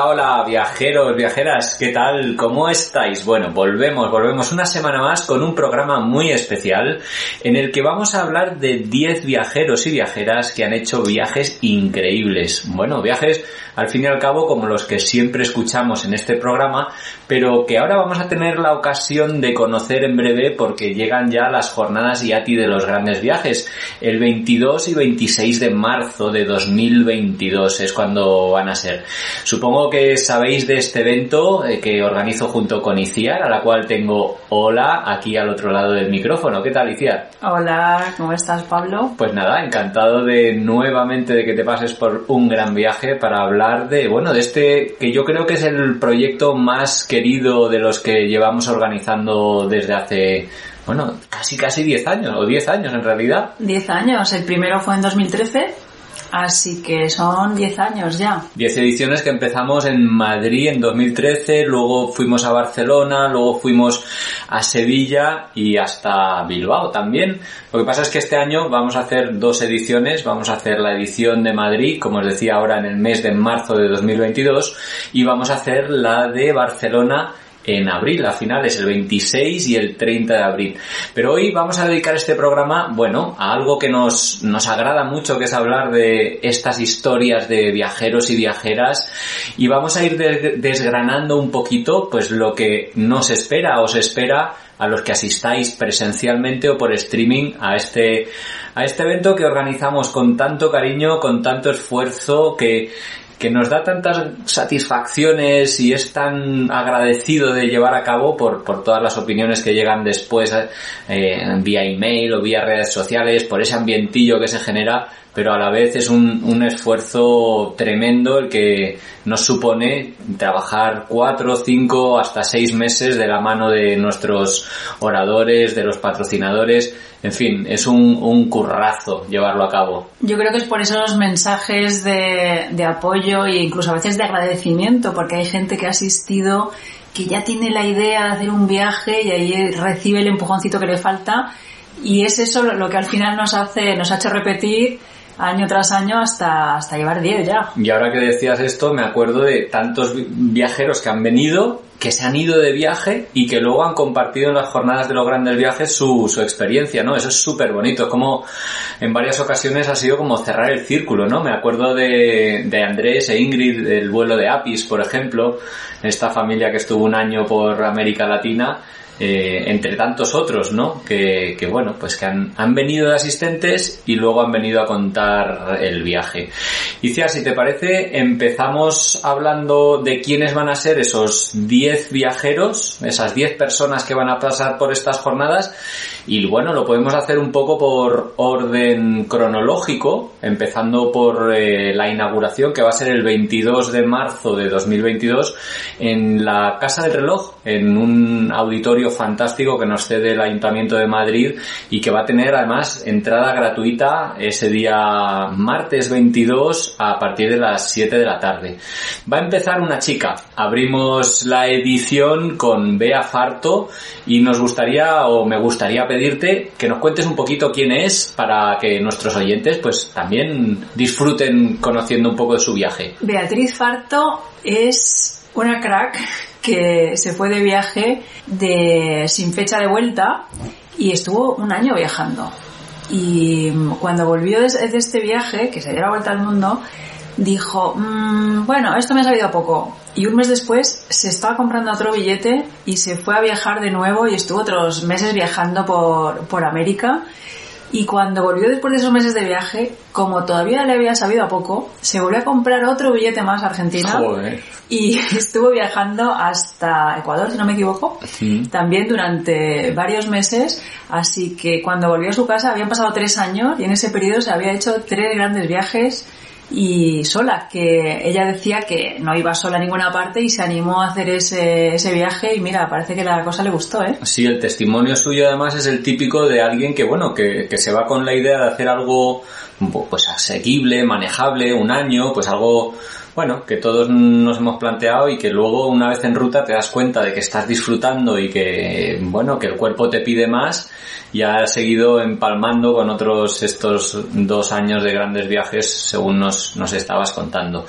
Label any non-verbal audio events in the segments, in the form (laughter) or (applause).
Hola, hola, viajeros, viajeras, ¿qué tal? ¿Cómo estáis? Bueno, volvemos, volvemos una semana más con un programa muy especial en el que vamos a hablar de 10 viajeros y viajeras que han hecho viajes increíbles. Bueno, viajes al fin y al cabo como los que siempre escuchamos en este programa, pero que ahora vamos a tener la ocasión de conocer en breve porque llegan ya las jornadas IATI de los grandes viajes. El 22 y 26 de marzo de 2022 es cuando van a ser. Supongo que sabéis de este evento eh, que organizo junto con Iciar, a la cual tengo hola aquí al otro lado del micrófono. ¿Qué tal, Iciar? Hola, ¿cómo estás, Pablo? Pues nada, encantado de nuevamente de que te pases por un gran viaje para hablar de, bueno, de este que yo creo que es el proyecto más querido de los que llevamos organizando desde hace bueno, casi casi 10 años, o 10 años en realidad. 10 años, el primero fue en 2013 Así que son 10 años ya. 10 ediciones que empezamos en Madrid en 2013, luego fuimos a Barcelona, luego fuimos a Sevilla y hasta Bilbao también. Lo que pasa es que este año vamos a hacer dos ediciones, vamos a hacer la edición de Madrid, como os decía ahora en el mes de marzo de 2022, y vamos a hacer la de Barcelona en abril, a finales, el 26 y el 30 de abril. Pero hoy vamos a dedicar este programa, bueno, a algo que nos, nos agrada mucho, que es hablar de estas historias de viajeros y viajeras, y vamos a ir desgranando un poquito, pues lo que nos espera, os espera a los que asistáis presencialmente o por streaming a este, a este evento que organizamos con tanto cariño, con tanto esfuerzo, que, que nos da tantas satisfacciones y es tan agradecido de llevar a cabo por, por todas las opiniones que llegan después eh, vía email o vía redes sociales, por ese ambientillo que se genera pero a la vez es un, un, esfuerzo tremendo el que nos supone trabajar cuatro, cinco, hasta seis meses de la mano de nuestros oradores, de los patrocinadores. En fin, es un, un currazo llevarlo a cabo. Yo creo que es por esos mensajes de, de apoyo e incluso a veces de agradecimiento, porque hay gente que ha asistido que ya tiene la idea de hacer un viaje y ahí recibe el empujoncito que le falta y es eso lo que al final nos hace, nos ha hecho repetir año tras año hasta, hasta llevar 10 ya. Y ahora que decías esto, me acuerdo de tantos viajeros que han venido, que se han ido de viaje y que luego han compartido en las jornadas de los grandes viajes su, su experiencia, ¿no? Eso es súper bonito. Es como en varias ocasiones ha sido como cerrar el círculo, ¿no? Me acuerdo de, de Andrés e Ingrid del vuelo de Apis, por ejemplo, esta familia que estuvo un año por América Latina eh, entre tantos otros, ¿no? Que, que bueno, pues que han, han, venido de asistentes y luego han venido a contar el viaje. Y si te parece, empezamos hablando de quiénes van a ser esos 10 viajeros, esas 10 personas que van a pasar por estas jornadas. Y bueno, lo podemos hacer un poco por orden cronológico, empezando por eh, la inauguración que va a ser el 22 de marzo de 2022 en la Casa del Reloj, en un auditorio fantástico que nos cede el Ayuntamiento de Madrid y que va a tener además entrada gratuita ese día martes 22 a partir de las 7 de la tarde. Va a empezar una chica. Abrimos la edición con Bea Farto y nos gustaría o me gustaría pedir pedirte que nos cuentes un poquito quién es para que nuestros oyentes pues también disfruten conociendo un poco de su viaje. Beatriz Farto es una crack que se fue de viaje de sin fecha de vuelta y estuvo un año viajando. Y cuando volvió de, este viaje, que se dio la vuelta al mundo, dijo, mmm, bueno, esto me ha salido poco. Y un mes después se estaba comprando otro billete y se fue a viajar de nuevo y estuvo otros meses viajando por, por América. Y cuando volvió después de esos meses de viaje, como todavía le había sabido a poco, se volvió a comprar otro billete más a Argentina y (laughs) estuvo viajando hasta Ecuador, si no me equivoco, también durante varios meses. Así que cuando volvió a su casa habían pasado tres años y en ese periodo se había hecho tres grandes viajes y sola, que ella decía que no iba sola a ninguna parte y se animó a hacer ese, ese viaje y mira, parece que la cosa le gustó, ¿eh? Sí, el testimonio suyo además es el típico de alguien que, bueno, que, que se va con la idea de hacer algo pues asequible, manejable, un año, pues algo bueno, que todos nos hemos planteado y que luego una vez en ruta te das cuenta de que estás disfrutando y que, bueno, que el cuerpo te pide más y has seguido empalmando con otros estos dos años de grandes viajes según nos, nos estabas contando.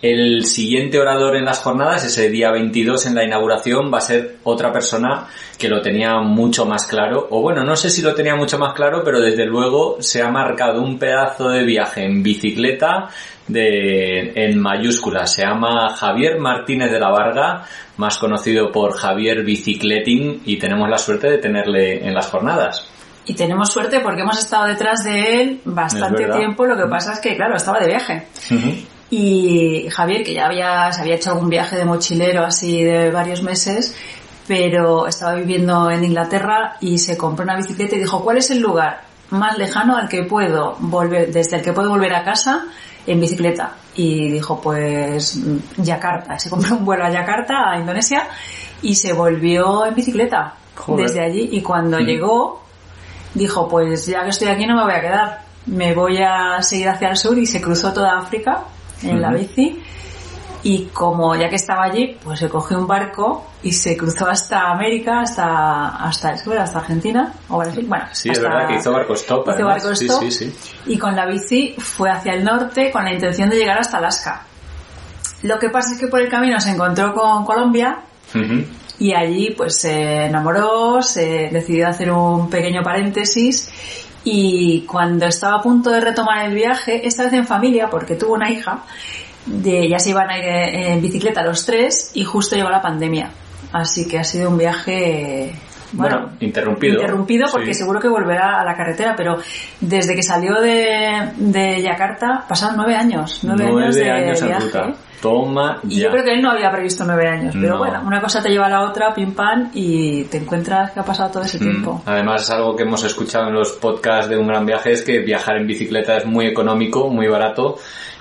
El siguiente orador en las jornadas, ese día 22 en la inauguración, va a ser otra persona que lo tenía mucho más claro, o bueno, no sé si lo tenía mucho más claro, pero desde luego se ha marcado un pedazo de viaje en bicicleta de, en mayúsculas. Se llama Javier Martínez de la Varga, más conocido por Javier Bicicleting, y tenemos la suerte de tenerle en las jornadas. Y tenemos suerte porque hemos estado detrás de él bastante tiempo, lo que pasa es que, claro, estaba de viaje. Y Javier, que ya había, se había hecho algún viaje de mochilero así de varios meses, pero estaba viviendo en Inglaterra y se compró una bicicleta y dijo, ¿cuál es el lugar más lejano al que puedo volver, desde el que puedo volver a casa en bicicleta? Y dijo, pues Yakarta. Se compró un vuelo a Yakarta, a Indonesia, y se volvió en bicicleta desde allí. Y cuando mm. llegó, dijo, pues ya que estoy aquí no me voy a quedar. Me voy a seguir hacia el sur y se cruzó toda África en la bici y como ya que estaba allí, pues se cogió un barco y se cruzó hasta América, hasta hasta hasta Argentina o Brasil. Bueno, sí, es verdad que hizo barco stop. sí, sí, Y con la bici fue hacia el norte con la intención de llegar hasta Alaska. Lo que pasa es que por el camino se encontró con Colombia y allí pues se enamoró, se decidió hacer un pequeño paréntesis y cuando estaba a punto de retomar el viaje, esta vez en familia, porque tuvo una hija, de, ya se iban a ir en bicicleta los tres y justo llegó la pandemia. Así que ha sido un viaje bueno, interrumpido. Interrumpido porque seguro que volverá a la carretera, pero desde que salió de, de Yakarta pasaron nueve años. Nueve, años de viaje. Toma Y yo creo que él no había previsto nueve años, pero bueno, una cosa te lleva a la otra, pim pam, y te encuentras que ha pasado todo ese mm. tiempo. Además, es algo que hemos escuchado en los podcasts de Un Gran Viaje, es que viajar en bicicleta es muy económico, muy barato,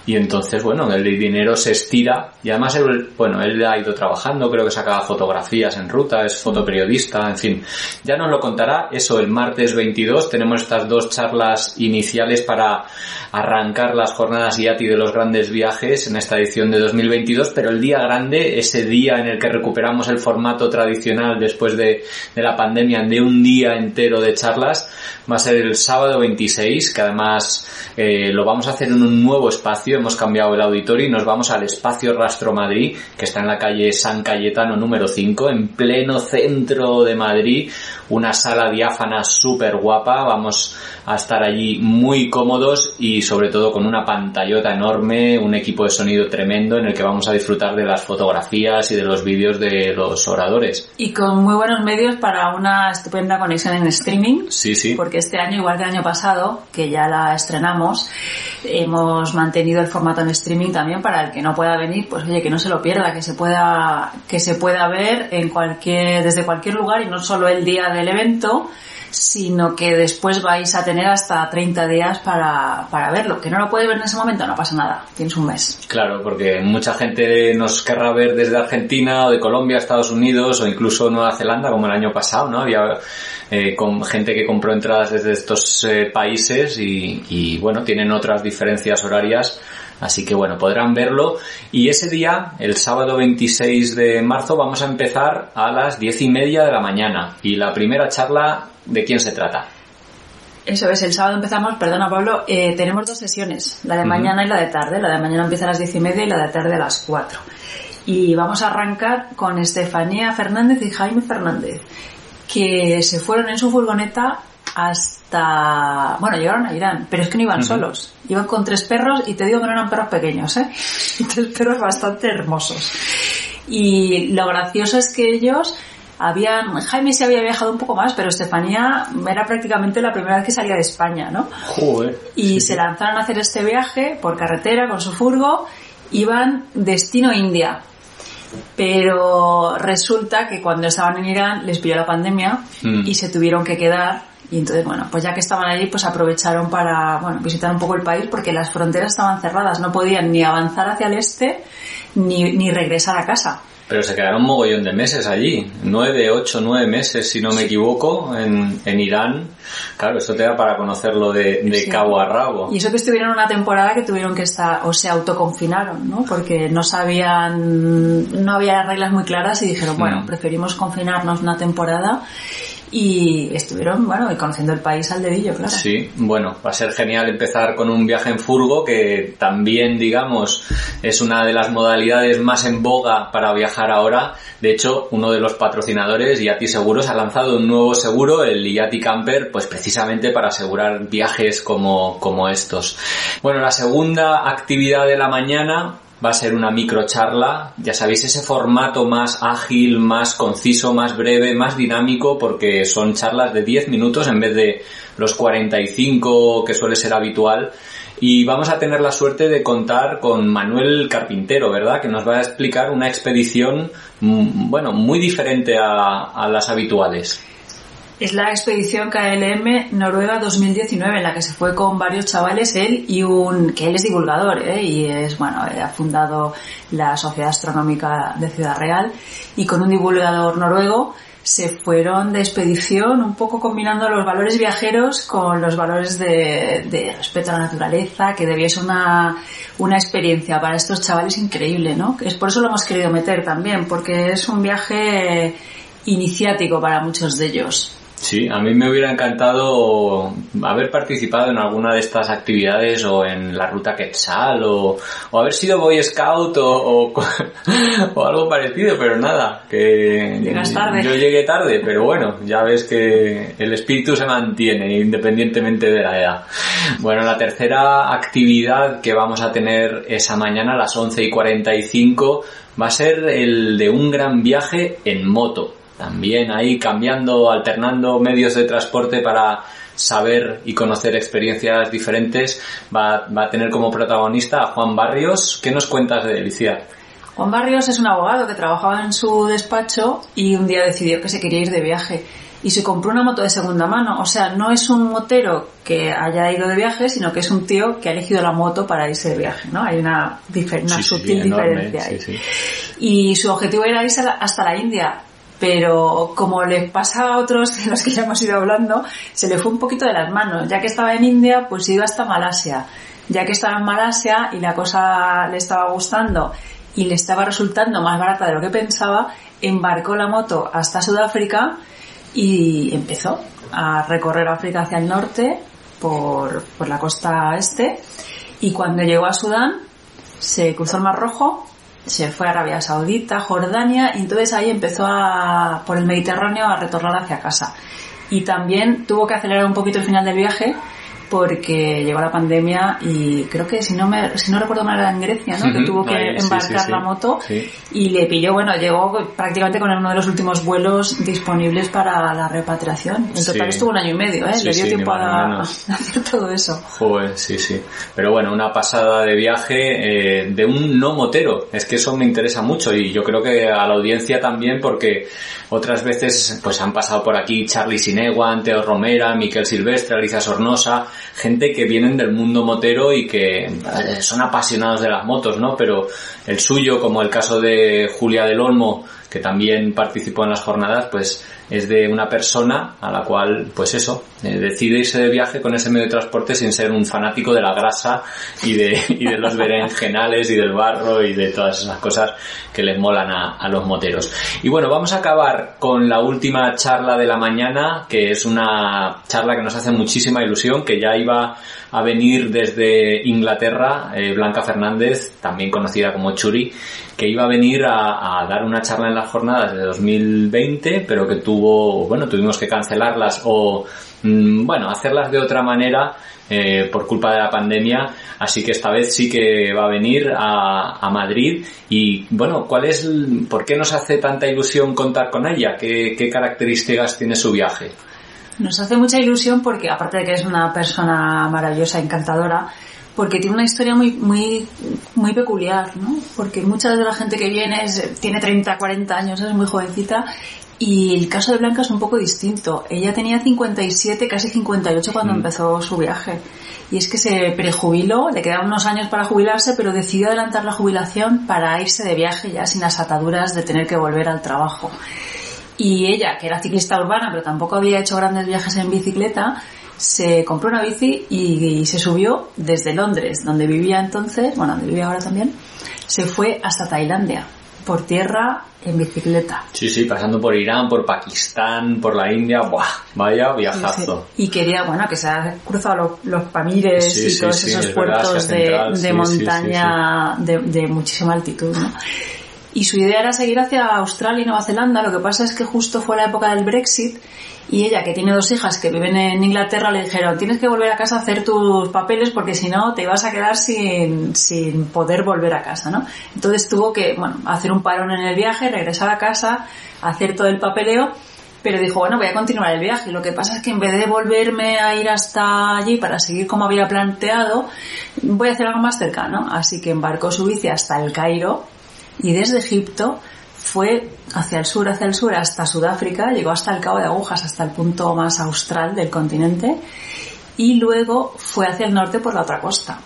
y entonces, bueno, el dinero se estira y además, él, bueno, él ha ido trabajando, creo que sacaba fotografías en ruta, es fotoperiodista, en fin. Ya nos lo contará eso el martes 22. Tenemos estas dos charlas iniciales para arrancar las jornadas IATI de los grandes viajes en esta edición de 2022, pero el día grande, ese día en el que recuperamos el formato tradicional después de, de la pandemia de un día entero de charlas, va a ser el sábado 26, que además eh, lo vamos a hacer en un nuevo espacio, hemos cambiado el auditorio y nos vamos al espacio Rastro Madrid, que está en la calle San Cayetano número 5, en pleno centro de Madrid, una sala diáfana súper guapa, vamos a estar allí muy cómodos y sobre todo con una pantallota enorme, un equipo de sonido tremendo en el que vamos a disfrutar de las fotografías y de los vídeos de los oradores. Y con muy buenos medios para una estupenda conexión en streaming. Sí, sí. Porque este año, igual que el año pasado, que ya la estrenamos, hemos mantenido el formato en streaming también para el que no pueda venir, pues oye, que no se lo pierda, que se pueda, que se pueda ver en cualquier, desde cualquier lugar y no solo el día del evento, sino que después vais a tener hasta 30 días para, para verlo. Que no lo puede ver en ese momento, no pasa nada, tienes un mes. Claro, porque mucha gente nos querrá ver desde Argentina o de Colombia, Estados Unidos o incluso Nueva Zelanda, como el año pasado, ¿no? Había eh, con gente que compró entradas desde estos eh, países y, y, bueno, tienen otras diferencias horarias Así que bueno, podrán verlo. Y ese día, el sábado 26 de marzo, vamos a empezar a las diez y media de la mañana. Y la primera charla, ¿de quién se trata? Eso es, el sábado empezamos, perdona Pablo, eh, tenemos dos sesiones, la de mañana y la de tarde. La de mañana empieza a las diez y media y la de tarde a las cuatro. Y vamos a arrancar con Estefanía Fernández y Jaime Fernández, que se fueron en su furgoneta hasta... Bueno, llegaron a Irán, pero es que no iban solos. Iban con tres perros y te digo que no eran perros pequeños, ¿eh? (laughs) tres perros bastante hermosos. Y lo gracioso es que ellos habían... Jaime se había viajado un poco más, pero Estefanía era prácticamente la primera vez que salía de España, ¿no? Joder. Y se lanzaron a hacer este viaje por carretera con su furgo. Iban destino India. Pero resulta que cuando estaban en Irán les pilló la pandemia Mm. y se tuvieron que quedar. Y entonces, bueno, pues ya que estaban allí, pues aprovecharon para, bueno, visitar un poco el país porque las fronteras estaban cerradas. No podían ni avanzar hacia el este ni, ni regresar a casa. Pero se quedaron un mogollón de meses allí. Nueve, ocho, nueve meses, si no me equivoco, en, en Irán. Claro, eso te da para conocerlo de, de Sí. cabo a rabo. Y eso que estuvieron una temporada que tuvieron que estar, o se autoconfinaron, ¿no? Porque no sabían, no había las reglas muy claras y dijeron, bueno, Mm. preferimos confinarnos una temporada y estuvieron, bueno, y conociendo el país al dedillo, claro. Sí, bueno, va a ser genial empezar con un viaje en furgo que también, digamos, es una de las modalidades más en boga para viajar ahora. De hecho, uno de los patrocinadores, Yati Seguros, ha lanzado un nuevo seguro, el Yati Camper, pues precisamente para asegurar viajes como, como estos. Bueno, la segunda actividad de la mañana va a ser una microcharla, ya sabéis, ese formato más ágil, más conciso, más breve, más dinámico, porque son charlas de 10 minutos en vez de los 45 que suele ser habitual. Y vamos a tener la suerte de contar con Manuel Carpintero, ¿verdad? Que nos va a explicar una expedición, mm, bueno, muy diferente a, a las habituales. Es la expedición KLM Noruega 2019 en la que se fue con varios chavales, él y un, que él es divulgador, ¿eh? y es, bueno, eh, ha fundado la Sociedad Astronómica de Ciudad Real, y con un divulgador noruego se fueron de expedición un poco combinando los valores viajeros con los valores de, de respeto a la naturaleza, que debía ser una, una experiencia para estos chavales increíble, ¿no? Es por eso lo hemos querido meter también, porque es un viaje iniciático para muchos de ellos. Sí, a mí me hubiera encantado haber participado en alguna de estas actividades o en la ruta Quetzal o, o haber sido Boy Scout o, o, (laughs) o algo parecido, pero nada, que Llegas tarde. yo llegué tarde, pero bueno, ya ves que el espíritu se mantiene independientemente de la edad. Bueno, la tercera actividad que vamos a tener esa mañana a las 11 y 45 va a ser el de un gran viaje en moto también ahí cambiando, alternando medios de transporte para saber y conocer experiencias diferentes, va, va, a tener como protagonista a Juan Barrios. ¿Qué nos cuentas de Alicia? Juan Barrios es un abogado que trabajaba en su despacho y un día decidió que se quería ir de viaje y se compró una moto de segunda mano. O sea, no es un motero que haya ido de viaje, sino que es un tío que ha elegido la moto para irse de viaje, ¿no? Hay una, una sí, sutil sí, diferencia enorme, ahí. Sí, y su objetivo era irse hasta la India, pero como le pasa a otros de los que ya hemos ido hablando, se le fue un poquito de las manos. Ya que estaba en India, pues iba hasta Malasia. Ya que estaba en Malasia y la cosa le estaba gustando y le estaba resultando más barata de lo que pensaba, embarcó la moto hasta Sudáfrica y empezó a recorrer África hacia el norte por, por la costa este y cuando llegó a Sudán se cruzó el Mar Rojo se fue a Arabia Saudita, Jordania, y entonces ahí empezó a, por el Mediterráneo a retornar hacia casa. Y también tuvo que acelerar un poquito el final del viaje porque llegó la pandemia y creo que si no me si no recuerdo mal era en Grecia, ¿no? Uh -huh. que tuvo que Ahí, embarcar sí, sí, sí. la moto Sí. y le pilló, bueno, llegó prácticamente con uno de los últimos vuelos disponibles para la repatriación. En total estuvo un año y medio, ¿eh? Le dio tiempo (laughs) a hacer todo eso. Joder, sí, sí. Pero bueno, una pasada de viaje eh, de un no motero. Es que eso me interesa mucho y yo creo que a la audiencia también porque otras veces pues han pasado por aquí Charlie Sinewan, Teo Romera, Miquel Silvestre, Alicia Sornosa, gente que vienen del mundo motero y que eh, son apasionados de las motos, ¿no? Pero el suyo, como el caso de Julia del Olmo, que también participó en las jornadas, pues es de una persona a la cual, pues eso, eh, decide irse de viaje con ese medio de transporte sin ser un fanático de la grasa y de, los berenjenales y del barro y de todas esas cosas que les molan a, a los moteros. Y bueno, vamos a acabar con la última charla de la mañana, que es una charla que nos hace muchísima ilusión, que ya iba a venir desde Inglaterra, eh, Blanca Fernández, también conocida como Churi, que iba a venir a, dar una charla en las jornadas de 2020, pero que tuvo, bueno, tuvimos que cancelarlas o, mm, bueno, hacerlas de otra manera eh, por culpa de la pandemia, así que esta vez sí que va a venir a, Madrid y bueno, ¿cuál es, por qué nos hace tanta ilusión contar con ella? ¿Qué, qué características tiene su viaje? Nos hace mucha ilusión porque, aparte de que es una persona maravillosa, encantadora, porque tiene una historia muy, muy, muy peculiar, ¿no? Porque mucha de la gente que viene es, tiene 30, 40 años, es muy jovencita, y el caso de Blanca es un poco distinto. Ella tenía 57, casi 58 cuando mm. empezó su viaje. Y es que se prejubiló, le quedaban unos años para jubilarse, pero decidió adelantar la jubilación para irse de viaje ya sin las ataduras de tener que volver al trabajo. Y ella, que era ciclista urbana, pero tampoco había hecho grandes viajes en bicicleta, se compró una bici y, y, se subió desde Londres, donde vivía entonces, bueno, donde vivía ahora también, se fue hasta Tailandia, por tierra, en bicicleta. Sí, sí, pasando por Irán, por Pakistán, por la India, ¡buah! Vaya viajazo. Sí, sí. Y quería, bueno, que se ha cruzado los, los Pamires sí, y todos esos puertos de, de montaña de, de muchísima altitud, ¿no? Y su idea era seguir hacia Australia y Nueva Zelanda. Lo que pasa es que justo fue la época del Brexit y ella, que tiene dos hijas que viven en Inglaterra, le dijeron, tienes que volver a casa a hacer tus papeles porque si no te ibas a quedar sin, sin poder volver a casa, ¿no? Entonces tuvo que, bueno, hacer un parón en el viaje, regresar a casa, hacer todo el papeleo, pero dijo, bueno, voy a continuar el viaje. Lo que pasa es que en vez de volverme a ir hasta allí para seguir como había planteado, voy a hacer algo más cercano. Así que embarcó su bici hasta el Cairo, y desde Egipto fue hacia el sur, hacia el sur, hasta Sudáfrica, llegó hasta el Cabo de Agujas, hasta el punto más austral del continente, y luego fue hacia el norte por la otra costa.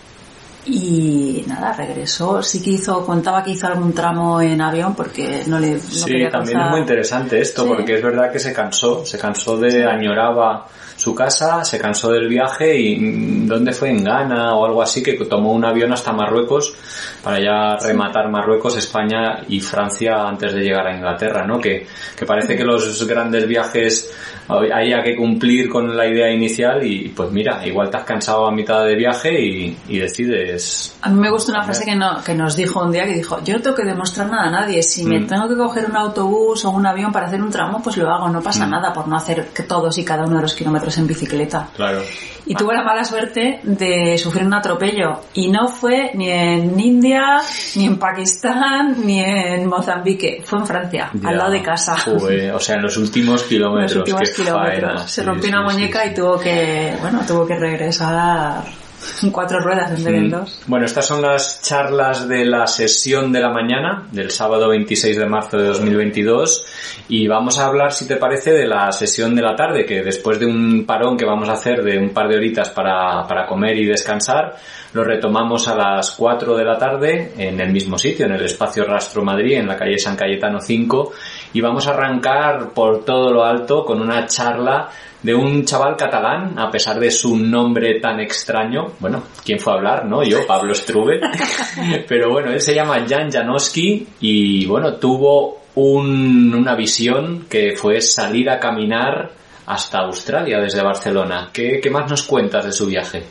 Y nada, regresó, sí que hizo, contaba que hizo algún tramo en avión porque no le no Sí, también es muy interesante esto, sí. porque es verdad que se cansó, se cansó de, sí. añoraba su casa, se cansó del viaje y mm, ¿dónde fue? En Ghana o algo así, que tomó un avión hasta Marruecos para ya rematar Marruecos, España y Francia antes de llegar a Inglaterra, ¿no? Que, que parece que los grandes viajes haya que cumplir con la idea inicial y pues mira, igual te has cansado a mitad de viaje y, y decides... A mí me gusta una frase que, no, que nos dijo un día que dijo, yo no tengo que demostrar nada a nadie, si me mm. tengo que coger un autobús o un avión para hacer un tramo, pues lo hago, no pasa mm. nada por no hacer que todos y cada uno de los kilómetros en bicicleta. Claro. Y tuve la mala suerte de sufrir un atropello y no fue ni en India, ni en Pakistán, ni en Mozambique, fue en Francia, ya. al lado de casa. Uy, o sea, en los últimos kilómetros. Los últimos kilómetros. Faena. Se rompió sí, una sí, muñeca sí. y tuvo que, bueno, tuvo que regresar (laughs) cuatro ruedas en vez de dos. Bueno, estas son las charlas de la sesión de la mañana del sábado 26 de marzo de 2022 y vamos a hablar, si te parece, de la sesión de la tarde, que después de un parón que vamos a hacer de un par de horitas para, para comer y descansar, lo retomamos a las 4 de la tarde en el mismo sitio, en el espacio Rastro Madrid, en la calle San Cayetano 5 y vamos a arrancar por todo lo alto con una charla de un chaval catalán, a pesar de su nombre tan extraño. Bueno, ¿quién fue a hablar? No, yo, Pablo Strube. (laughs) Pero bueno, él se llama Jan Janowski y bueno, tuvo un, una visión que fue salir a caminar hasta Australia desde Barcelona. ¿Qué, ¿Qué más nos cuentas de su viaje?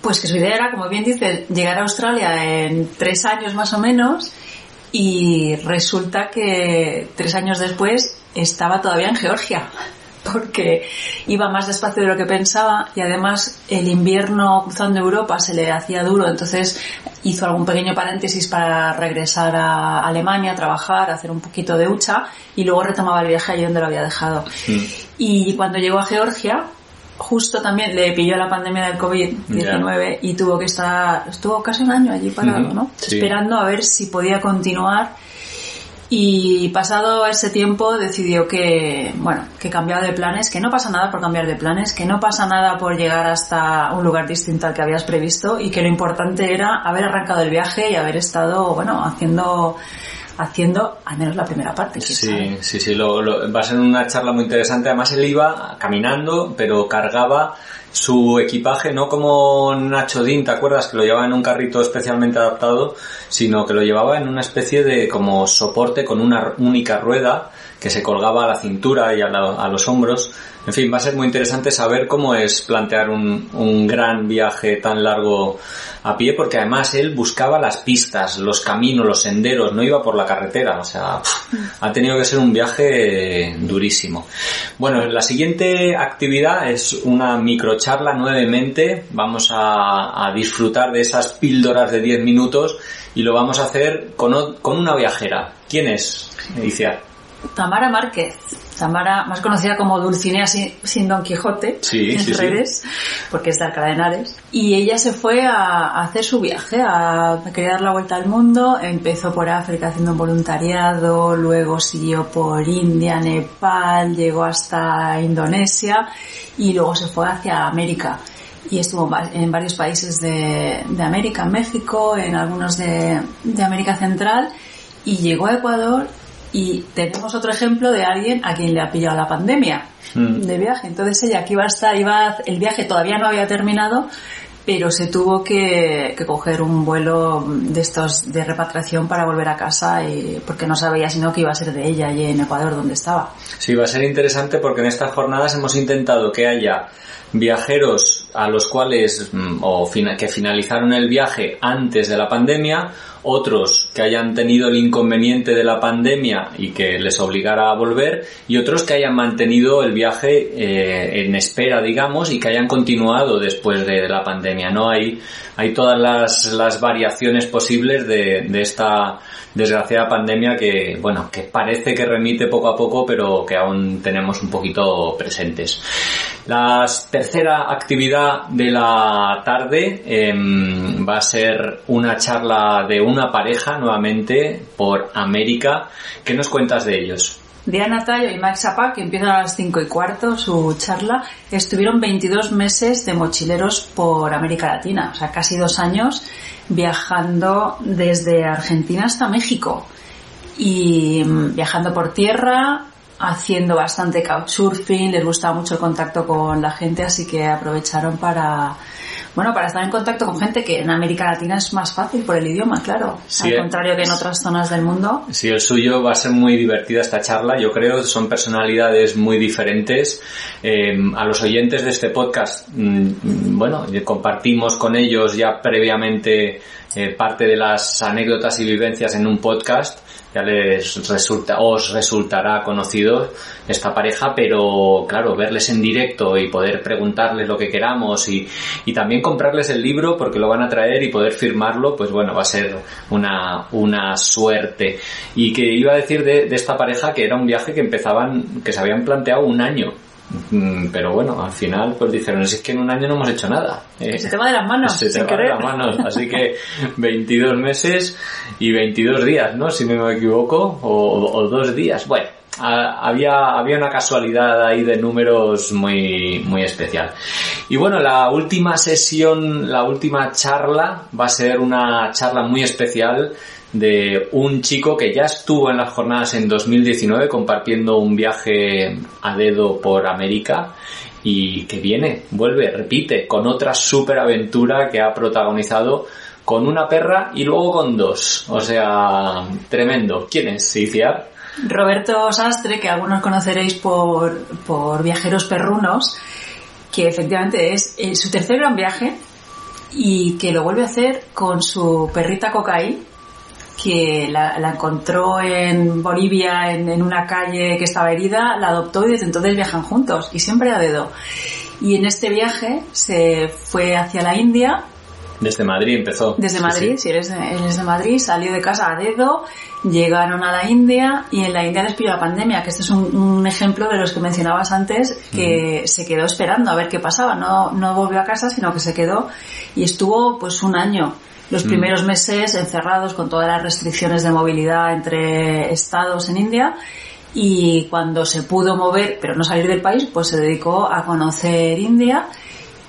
Pues que su idea era, como bien dices, llegar a Australia en tres años más o menos y resulta que tres años después estaba todavía en Georgia porque iba más despacio de lo que pensaba y además el invierno cruzando Europa se le hacía duro, entonces hizo algún pequeño paréntesis para regresar a Alemania, a trabajar, a hacer un poquito de hucha y luego retomaba el viaje allí donde lo había dejado. Mm. Y cuando llegó a Georgia, justo también le pilló la pandemia del COVID-19 yeah. y tuvo que estar, estuvo casi un año allí parado, mm -hmm. ¿no? Sí. Esperando a ver si podía continuar y pasado ese tiempo decidió que, bueno, que cambiaba de planes, que no pasa nada por cambiar de planes, que no pasa nada por llegar hasta un lugar distinto al que habías previsto y que lo importante era haber arrancado el viaje y haber estado, bueno, haciendo haciendo al menos la primera parte. Sí, sí, sí, va a ser una charla muy interesante. Además él iba caminando, pero cargaba su equipaje no como Nacho Dean, ¿te acuerdas? Que lo llevaba en un carrito especialmente adaptado, sino que lo llevaba en una especie de como soporte con una única rueda que se colgaba a la cintura y a, los hombros en fin, va a ser muy interesante saber cómo es plantear un, un, gran viaje tan largo a pie, porque además él buscaba las pistas, los caminos, los senderos, no iba por la carretera, o sea, ha tenido que ser un viaje durísimo. Bueno, la siguiente actividad es una microcharla nuevamente, vamos a, a disfrutar de esas píldoras de 10 minutos y lo vamos a hacer con, con una viajera. ¿Quién es, Iciar? Tamara Márquez. Tamara, más conocida como Dulcinea sin, Don Quijote en redes, porque es de Alcalá de Henares. Y ella se fue a, hacer su viaje, a, querer dar la vuelta al mundo. Empezó por África haciendo un voluntariado, luego siguió por India, Nepal, llegó hasta Indonesia y luego se fue hacia América y estuvo en varios países de, América, en México, en algunos de, de América Central y llegó a Ecuador y tenemos otro ejemplo de alguien a quien le ha pillado la pandemia mm. de viaje. Entonces ella que iba a estar, iba el viaje todavía no había terminado, pero se tuvo que, coger un vuelo de estos de repatriación para volver a casa y, porque no sabía sino que iba a ser de ella allí en Ecuador donde estaba. Sí, va a ser interesante porque en estas jornadas hemos intentado que haya viajeros a los cuales mm, o que finalizaron el viaje antes de la pandemia otros que hayan tenido el inconveniente de la pandemia y que les obligara a volver, y otros que hayan mantenido el viaje eh, en espera, digamos, y que hayan continuado después de, la pandemia. No hay, hay todas las, las variaciones posibles de, de esta desgraciada pandemia que, bueno, que parece que remite poco a poco, pero que aún tenemos un poquito presentes. La tercera actividad de la tarde em, va a ser una charla de una pareja nuevamente por América. ¿Qué nos cuentas de ellos? Diana Tayo y Max Zappa, que empiezan a las 5 y cuarto su charla, estuvieron 22 meses de mochileros por América Latina, o sea, casi dos años viajando desde Argentina hasta México y mm, viajando por tierra, haciendo bastante couchsurfing, les gusta mucho el contacto con la gente, así que aprovecharon para bueno, para estar en contacto con gente que en América Latina es más fácil por el idioma, claro, al contrario que en otras zonas del mundo. Sí, el suyo va a ser muy divertida esta charla, yo creo, son personalidades muy diferentes. Eh, a los oyentes de este podcast, mm, bueno, compartimos con ellos ya previamente eh, parte de las anécdotas y vivencias en un podcast ya les resulta, os resultará conocido esta pareja, pero claro, verles en directo y poder preguntarles lo que queramos y, y también comprarles el libro porque lo van a traer y poder firmarlo, pues bueno, va a ser una, una suerte. Y que iba a decir de, de esta pareja que era un viaje que empezaban, que se habían planteado un año pero bueno, al final pues dijeron, es que en un año no hemos hecho nada. se te va de las manos. Se te va de las manos. (laughs) Así que 22 meses y 22 días, ¿no? Si no me equivoco, o, dos días. Bueno, había, había una casualidad ahí de números muy, muy especial. Y bueno, la última sesión, la última charla va a ser una charla muy especial de un chico que ya estuvo en las jornadas en 2019 compartiendo un viaje a dedo por América y que viene, vuelve, repite, con otra super aventura que ha protagonizado con una perra y luego con dos. O sea, tremendo. ¿Quién es, Ciciar? Roberto Sastre, que algunos conoceréis por, por Viajeros Perrunos, que efectivamente es eh, su tercer gran viaje y que lo vuelve a hacer con su perrita Cocaí, que la, encontró en Bolivia en, una calle que estaba herida, la adoptó y desde entonces viajan juntos y siempre a dedo. Y en este viaje se fue hacia la India. Desde Madrid empezó. Desde Madrid, sí, eres, de, Madrid, salió de casa a dedo, llegaron a la India y en la India les pilló la pandemia, que este es un, ejemplo de los que mencionabas antes, que se quedó esperando a ver qué pasaba, no, no volvió a casa, sino que se quedó y estuvo pues un año los mm. primeros meses encerrados con todas las restricciones de movilidad entre estados en India y cuando se pudo mover pero no salir del país pues se dedicó a conocer India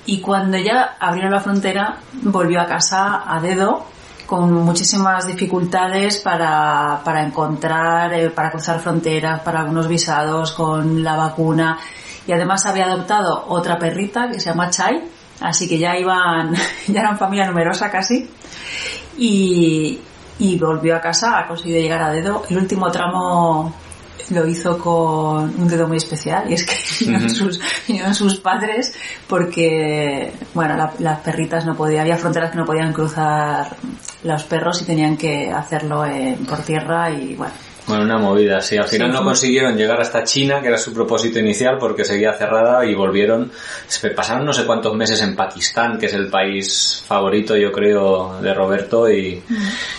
y cuando ya abrieron la frontera volvió a casa a dedo con muchísimas dificultades para, para encontrar, eh, para cruzar fronteras, para algunos visados, con la vacuna. Y además había adoptado otra perrita que se llama Chai, así que ya iban, (laughs) ya eran familia numerosa casi. Y, y volvió a casa, ha conseguido llegar a dedo. El último tramo lo hizo con un dedo muy especial y es que (laughs) vinieron, sus, vinieron sus padres porque, bueno, la- las perritas no podían, había fronteras que no podían cruzar los perros y tenían que hacerlo eh, por tierra y bueno. Bueno, una movida, sí. Al final Sí, no consiguieron llegar hasta China, que era su propósito inicial, porque seguía cerrada y volvieron. Se pasaron no sé cuántos meses en Pakistán, que es el país favorito, yo creo, de Roberto. Y,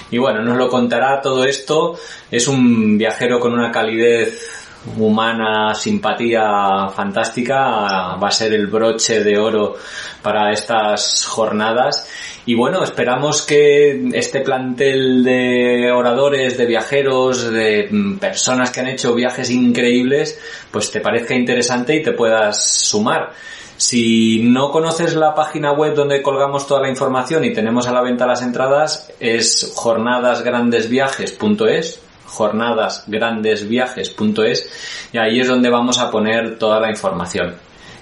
y bueno, nos lo contará todo esto. Es un viajero con una calidez humana, simpatía fantástica. Va a ser el broche de oro para estas jornadas. Y bueno, esperamos que este plantel de oradores, de viajeros, de mm, personas que han hecho viajes increíbles, pues te parezca interesante y te puedas sumar. Si no conoces la página web donde colgamos toda la información y tenemos a la venta las entradas, es jornadasgrandesviajes.es jornadasgrandesviajes.es y ahí es donde vamos a poner toda la información.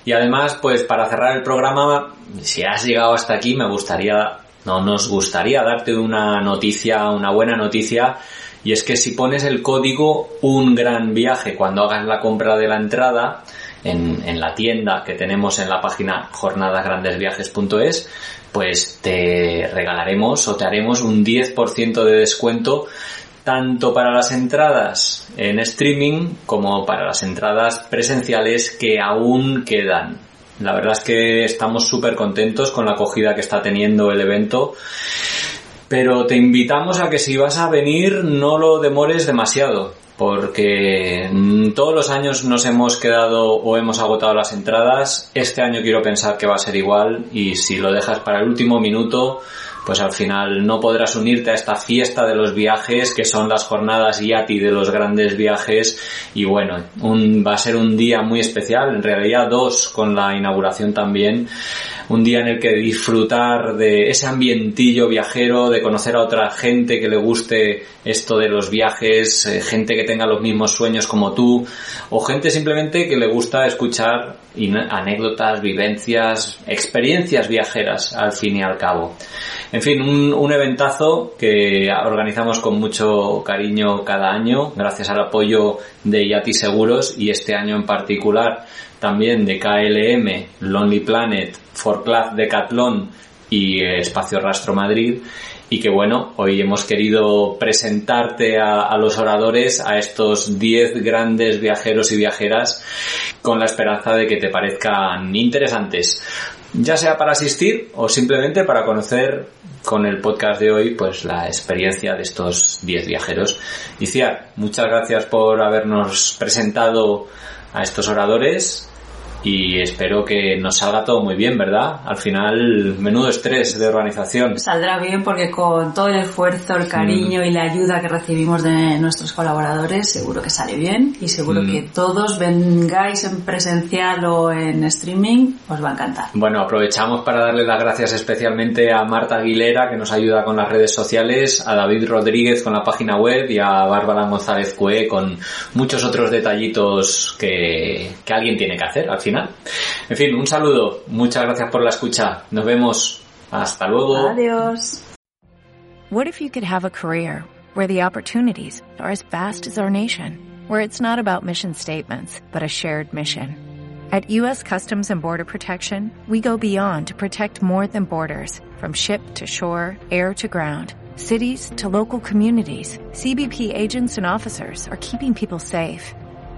Y además, pues para cerrar el programa, si has llegado hasta aquí, me gustaría, no, nos gustaría darte una noticia, una buena noticia, y es que si pones el código un gran viaje cuando hagas la compra de la entrada en, en la tienda que tenemos en la página jornadasgrandesviajes.es, pues te regalaremos o te haremos un 10% de descuento tanto para las entradas en streaming como para las entradas presenciales que aún quedan. La verdad es que estamos súper contentos con la acogida que está teniendo el evento, pero te invitamos a que si vas a venir no lo demores demasiado, porque mm, todos los años nos hemos quedado o hemos agotado las entradas, este año quiero pensar que va a ser igual y si lo dejas para el último minuto, pues al final no podrás unirte a esta fiesta de los viajes que son las jornadas Yati de los grandes viajes y bueno, un, va a ser un día muy especial, en realidad dos con la inauguración también, un día en el que disfrutar de ese ambientillo viajero, de conocer a otra gente que le guste esto de los viajes, eh, gente que tenga los mismos sueños como tú o gente simplemente que le gusta escuchar anécdotas, vivencias, experiencias viajeras al fin y al cabo. En fin, un, un eventazo que organizamos con mucho cariño cada año, gracias al apoyo de Yati Seguros y este año en particular también de KLM, Lonely Planet, Forclaz Decathlon y eh, Espacio Rastro Madrid. Y que bueno, hoy hemos querido presentarte a, a los oradores, a estos 10 grandes viajeros y viajeras, con la esperanza de que te parezcan interesantes ya sea para asistir o simplemente para conocer con el podcast de hoy pues la experiencia de estos 10 viajeros. Y Ciar, muchas gracias por habernos presentado a estos oradores y espero que nos salga todo muy bien, ¿verdad? Al final, menudo estrés de organización. Saldrá bien porque con todo el esfuerzo, el cariño y la ayuda que recibimos de nuestros colaboradores, seguro que sale bien y seguro Mm. que todos vengáis en presencial o en streaming, os va a encantar. Bueno, aprovechamos para darle las gracias especialmente a Marta Aguilera, que nos ayuda con las redes sociales, a David Rodríguez con la página web y a Bárbara González Cue con muchos otros detallitos que, que alguien tiene que hacer al final. En fin, un saludo, muchas gracias por la escucha, nos vemos, hasta luego. Adiós. What if you could have a career where the opportunities are as vast as our nation, where it's not about mission statements, but a shared mission? At U.S. Customs and Border Protection, we go beyond to protect more than borders, from ship to shore, air to ground, cities to local communities. CBP agents and officers are keeping people safe.